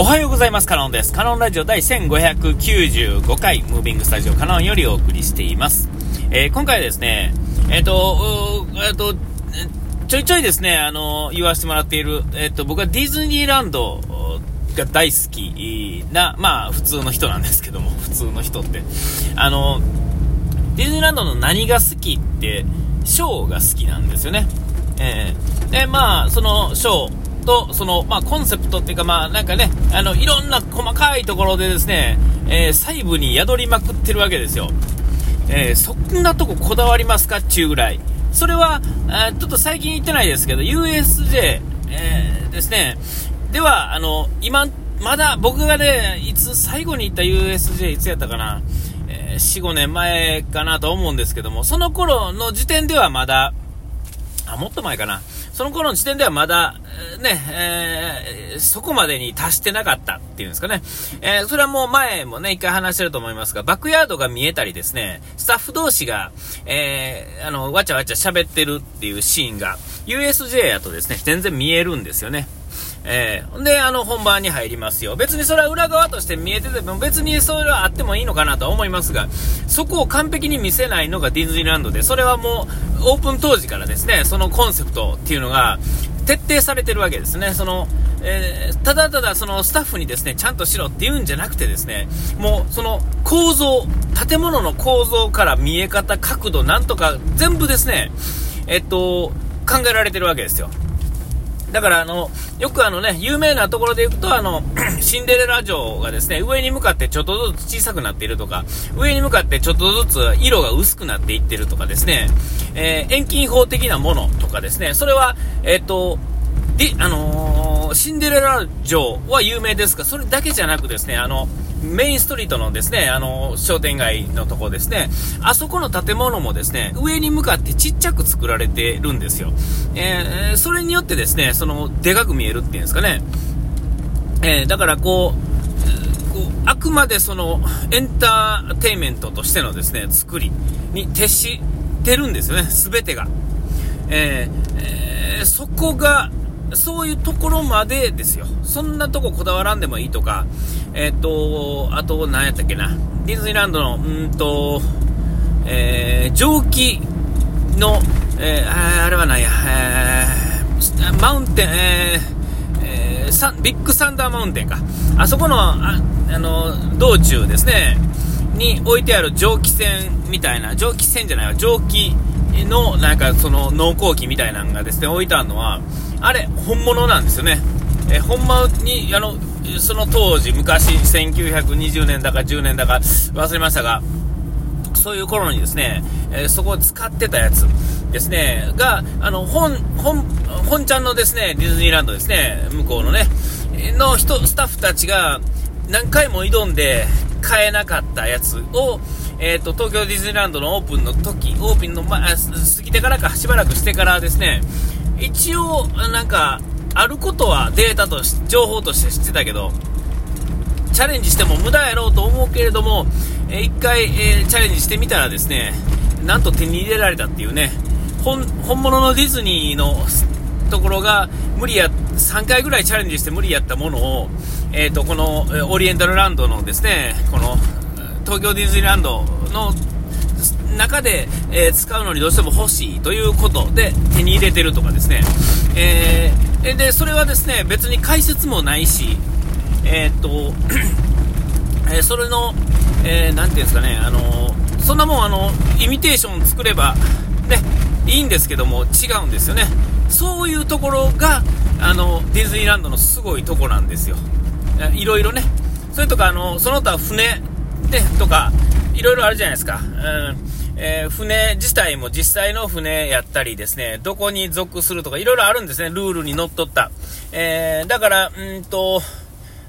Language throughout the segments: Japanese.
おはようございます。カノンです。カノンラジオ第1595回、ムービングスタジオカノンよりお送りしています。えー、今回はですね、えっ、ー、と、えっ、ー、と、ちょいちょいですね、あの、言わせてもらっている、えっ、と、僕はディズニーランドが大好きな、まあ、普通の人なんですけども、普通の人って。あの、ディズニーランドの何が好きって、ショーが好きなんですよね。えー、で、まあ、そのショー、と、その、まあ、コンセプトっていうか、まあ、なんかね、あの、いろんな細かいところでですね、えー、細部に宿りまくってるわけですよ。えー、そんなとここだわりますかっちゅうぐらい。それは、あちょっと最近言ってないですけど、USJ、えー、ですね、では、あの、今、まだ僕がね、いつ最後に行った USJ いつやったかな、えー、4、5年前かなと思うんですけども、その頃の時点ではまだ、あ、もっと前かな。その頃の時点ではまだ、ね、えー、そこまでに達してなかったっていうんですかね。えー、それはもう前もね、一回話してると思いますが、バックヤードが見えたりですね、スタッフ同士が、えー、あの、わちゃわちゃ喋ってるっていうシーンが、USJ やとですね、全然見えるんですよね。えー、で、あの、本番に入りますよ。別にそれは裏側として見えてても、別にそれはあってもいいのかなとは思いますが、そこを完璧に見せないのがディズニーランドで、それはもう、オープン当時からですね、そのコンセプトっていうのが、徹底されてるわけですね。その、えー、ただただそのスタッフにですね、ちゃんとしろって言うんじゃなくてですね、もうその構造、建物の構造から見え方、角度、なんとか全部ですね、えっと、考えられてるわけですよ。だからあの、よくあのね、有名なところで行くと、あの、シンデレラ城がですね、上に向かってちょっとずつ小さくなっているとか、上に向かってちょっとずつ色が薄くなっていってるとかですね、えー、遠近法的なものとかですね、それは、えっ、ー、と、で、あのー、シンデレラ城は有名ですが、それだけじゃなくですね、あの、メインストリートのですね、あの、商店街のとこですね、あそこの建物もですね、上に向かってちっちゃく作られてるんですよ。えー、それによってですね、その、でかく見えるっていうんですかね。えー、だからこう、こうあくまでその、エンターテイメントとしてのですね、作りに徹してるんですよね、すべてが。えー、えー、そこが、そういうところまでですよ。そんなとここだわらんでもいいとか、えっ、と、あと、何やったっけな、ディズニーランドの、うんと、えー、蒸気の、えー、あれは何や、えー、マウンテン、えー、えー、サビッグサンダーマウンテンか。あそこの、ああの、道中ですね、に置いてある蒸気船みたいな、蒸気船じゃないわ、蒸気の、なんかその農耕機みたいなのがですね、置いてあるのは、あれ、本物なんですよね。えほんまに、あの、その当時、昔、1920年だか10年だか忘れましたが、そういう頃にですね、えー、そこを使ってたやつですね、が、あの、本、本、本ちゃんのですね、ディズニーランドですね、向こうのね、の人、スタッフたちが何回も挑んで買えなかったやつを、えっ、ー、と、東京ディズニーランドのオープンの時、オープンの、ま、過ぎてからか、しばらくしてからですね、一応、なんか、あることはデータとし、情報として知ってたけど、チャレンジしても無駄やろうと思うけれども、えー、一回、えー、チャレンジしてみたらですね、なんと手に入れられたっていうね、本物のディズニーのところが無理や、3回ぐらいチャレンジして無理やったものを、えーと、このオリエンタルランドのですね、この東京ディズニーランドの中で、えー、使うのにどうしても欲しいということで手に入れてるとかですね、えー、でそれはですね別に解説もないし、えー、っと えそれの、えー、ていうんですかね、あのそんなもんあのイミテーション作れば、ね、いいんですけども違うんですよね。そういうところがあのディズニーランドのすごいとこなんですよ。いろいろね。それとかあのその他船でとかいろいろあるじゃないですか。うん。えー、船自体も実際の船やったりですね、どこに属するとかいろいろあるんですね、ルールにのっとった。えー、だから、うんと、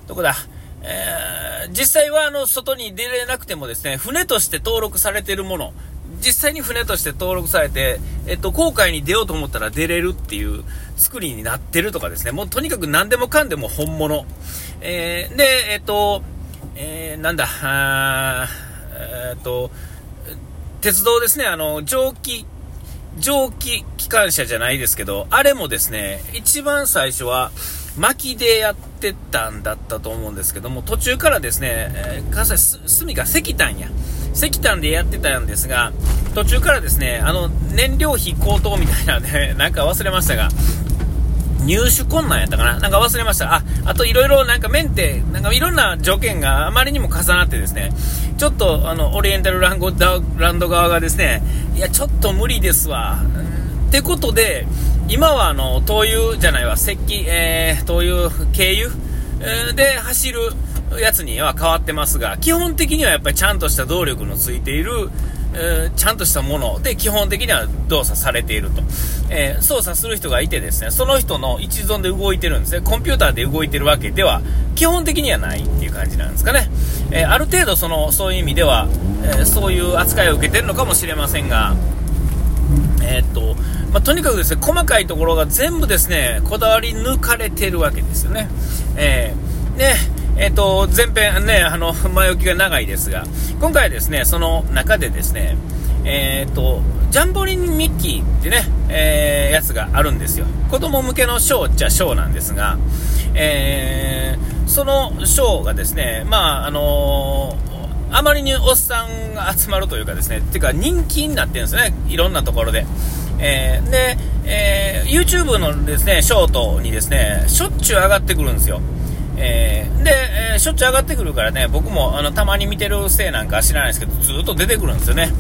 どこだ、えー、実際はあの、外に出れなくてもですね、船として登録されているもの、実際に船として登録されて、えっと、航海に出ようと思ったら出れるっていう作りになってるとかですね、もうとにかく何でもかんでも本物。えー、で、えっと、えー、なんだ、えー、っと、鉄道ですね、あの、蒸気、蒸気機関車じゃないですけど、あれもですね、一番最初は、薪でやってたんだったと思うんですけども、途中からですね、えー、関西、炭が石炭や。石炭でやってたんですが、途中からですね、あの、燃料費高騰みたいなね、なんか忘れましたが、入手困難やったかななんか忘れました。あ、あといろいろなんかメンテ、なんかいろんな条件があまりにも重なってですね、ちょっとあの、オリエンタルランゴランド側がですね、いや、ちょっと無理ですわ。ってことで、今はあの、灯油じゃないわ、石器、えー、灯油、軽油、で走るやつには変わってますが、基本的にはやっぱりちゃんとした動力のついている、え、ちゃんとしたもの。で基本的には動作されていると、えー、操作する人がいてですねその人の一存で動いてるんですね。コンピューターで動いてるわけでは基本的にはないっていう感じなんですかね、えー、ある程度そのそういう意味では、えそういう扱いを受けてるのかもしれませんがえっとまあ、とにかくですね細かいところが全部ですねこだわり抜かれてるわけですよね、えー、でえっ、ー、と、前編ね、あの、前置きが長いですが、今回はですね、その中でですね、えっ、ー、と、ジャンボリンミッキーってね、えー、やつがあるんですよ。子供向けのショーっちゃショーなんですが、えー、そのショーがですね、まあ、あのー、あまりにおっさんが集まるというかですね、てか人気になってるんですね、いろんなところで。えー、で、えー、YouTube のですね、ショートにですね、しょっちゅう上がってくるんですよ。えー、で、えー、しょっちゅう上がってくるからね、僕もあのたまに見てるせいなんか知らないですけど、ずっと出てくるんですよね。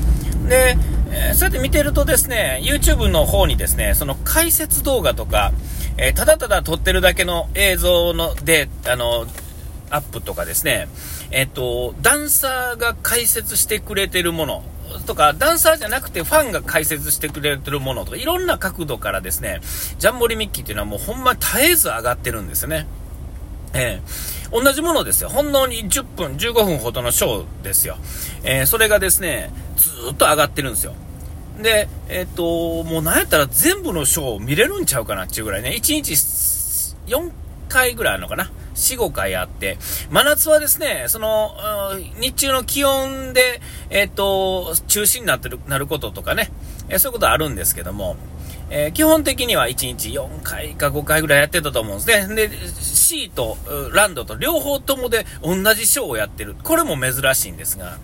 で、えー、そうやって見てるとですね、YouTube の方にですね、その解説動画とか、えただただ撮ってるだけの映像ので、あの、アップとかですね、えっ、と、ダンサーが解説してくれてるものとか、ダンサーじゃなくてファンが解説してくれてるものとか、いろんな角度からですね、ジャンボリミッキーっていうのはもうほんま絶えず上がってるんですよね。えー、同じものですよ。ほんのに10分、15分ほどのショーですよ。えー、それがですね、ずっと上がってるんですよ。で、えっ、と、もうなんやったら全部のショー見れるんちゃうかなっていうぐらいね、1日4回ぐらいあるのかな。4、5回あって、真夏はですね、その、日中の気温で、えっ、と、中止になってる、なることとかね、えそういうことあるんですけども、えー、基本的には1日4回か5回ぐらいやってたと思うんですね。で、C とランドと両方ともで同じショーをやってる。これも珍しいんですが、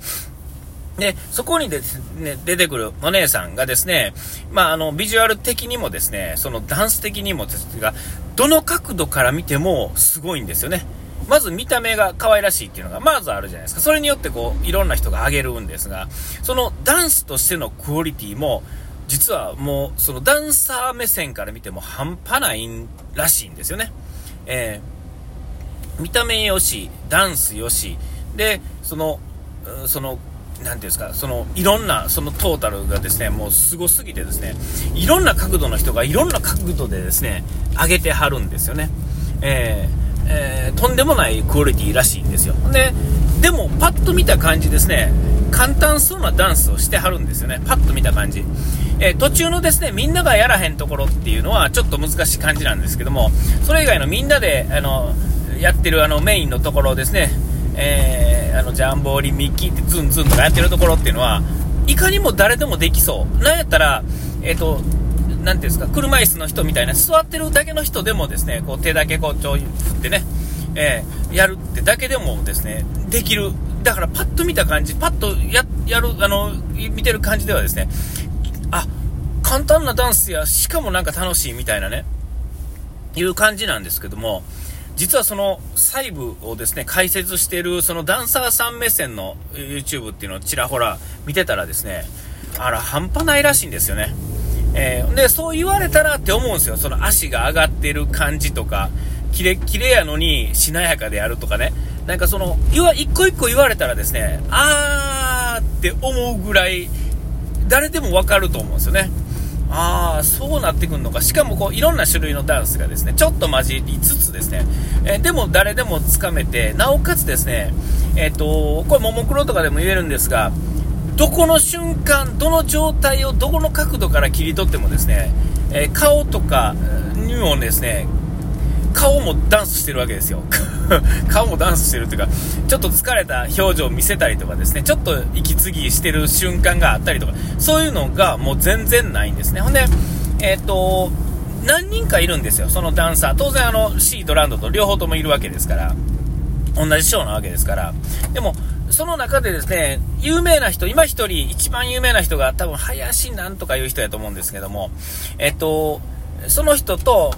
で、そこにでね、出てくるお姉さんがですね、まあ、あの、ビジュアル的にもですね、そのダンス的にもですが、どの角度から見てもすごいんですよね。まず見た目が可愛らしいっていうのがまずあるじゃないですか。それによってこう、いろんな人が上げるんですが、そのダンスとしてのクオリティも、実はもう、そのダンサー目線から見ても半端ないらしいんですよね。えー、見た目よし、ダンスよし、で、その、その、なんていうんですか、その、いろんな、そのトータルがですね、もうすごすぎてですね、いろんな角度の人がいろんな角度でですね、上げてはるんですよね。えー、えー、とんでもないクオリティらしいんですよ。で、でも、パッと見た感じですね、簡単そうなダンスをしてはるんですよね。パッと見た感じ。えー、途中のですね、みんながやらへんところっていうのはちょっと難しい感じなんですけども、それ以外のみんなで、あの、やってるあのメインのところですね、えー、あの、ジャンボーリミッキーってズンズンとかやってるところっていうのは、いかにも誰でもできそう。なんやったら、えっ、ー、と、なんていうんですか、車椅子の人みたいな、座ってるだけの人でもですね、こう手だけこう、ちょい振ってね、えー、やるってだけでもですね、できる。だからパッと見た感じ、パッとや、やる、あの、見てる感じではですね、簡単なダンスや、しかもなんか楽しいみたいなね、いう感じなんですけども、実はその細部をですね、解説しているそのダンサーさん目線の YouTube っていうのをちらほら見てたらですね、あら、半端ないらしいんですよね。えー、で、そう言われたらって思うんですよ。その足が上がってる感じとか、キレッキレやのにしなやかであるとかね。なんかその、一個一個言われたらですね、あーって思うぐらい、誰でもわかると思うんですよね。ああ、そうなってくるのか。しかもこう、いろんな種類のダンスがですね、ちょっと混じりつつですね、えー、でも誰でもつかめて、なおかつですね、えっ、ー、と、これももクロとかでも言えるんですが、どこの瞬間、どの状態をどこの角度から切り取ってもですね、えー、顔とかにもですね、顔もダンスしてるわけですよ。顔もダンスしてるというか、ちょっと疲れた表情を見せたりとかですね、ちょっと息継ぎしてる瞬間があったりとか、そういうのがもう全然ないんですね。ほんで、えっ、ー、と、何人かいるんですよ、そのダンサー。当然あの、シーとランドと両方ともいるわけですから。同じショーなわけですから。でも、その中でですね、有名な人、今一人、一番有名な人が多分、林なんとかいう人やと思うんですけども、えっと、その人と、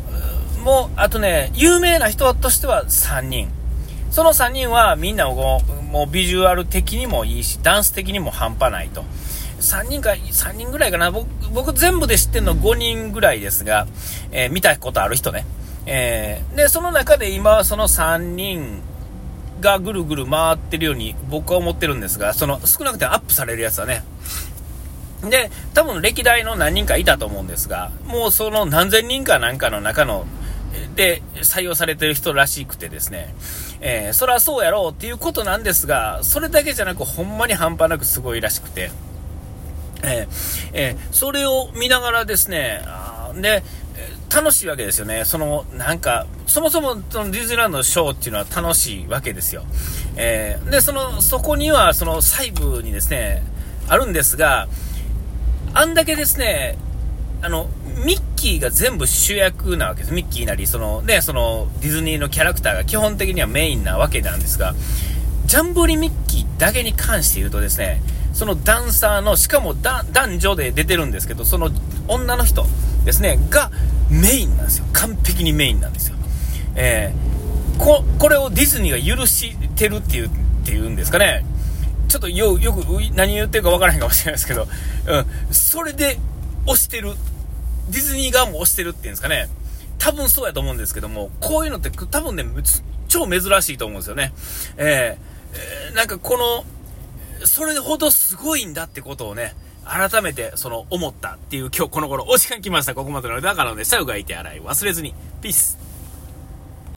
もう、あとね、有名な人としては3人。その3人はみんなもうビジュアル的にもいいし、ダンス的にも半端ないと。3人か、3人ぐらいかな。僕、僕全部で知ってるの5人ぐらいですが、えー、見たことある人ね。えー、で、その中で今は、その3人がぐるぐる回ってるように僕は思ってるんですが、その少なくてアップされるやつはね。で、多分歴代の何人かいたと思うんですが、もうその何千人かなんかの中の、で採用されてる人らしくてですね、えー、そりゃそうやろうっていうことなんですが、それだけじゃなくほんまに半端なくすごいらしくて、えー、えー、それを見ながらですね、で、楽しいわけですよね。その、なんか、そもそもそのディズニーランドのショーっていうのは楽しいわけですよ。えー、で、その、そこには、その細部にですね、あるんですが、あんだけですね、あの、ミッキーが全部主役なわけです。ミッキーなり、その、ね、その、ディズニーのキャラクターが基本的にはメインなわけなんですが、ジャンボリミッキーだけに関して言うとですね、そのダンサーの、しかも男女で出てるんですけど、その女の人ですね、がメインなんですよ。完璧にメインなんですよ。えー、こ、これをディズニーが許してるっていう、っていうんですかね。ちょっとよ、よく何言ってるかわからへんかもしれないですけど、うん、それで押してる。ディズニー側も押してるっていうんですかね。多分そうやと思うんですけども、こういうのって多分ね、超珍しいと思うんですよね。えー、えー、なんかこの、それほどすごいんだってことをね、改めてその思ったっていう今日この頃お時間来ました。ここまでのだからね、最後がいて洗い忘れずに。ピース。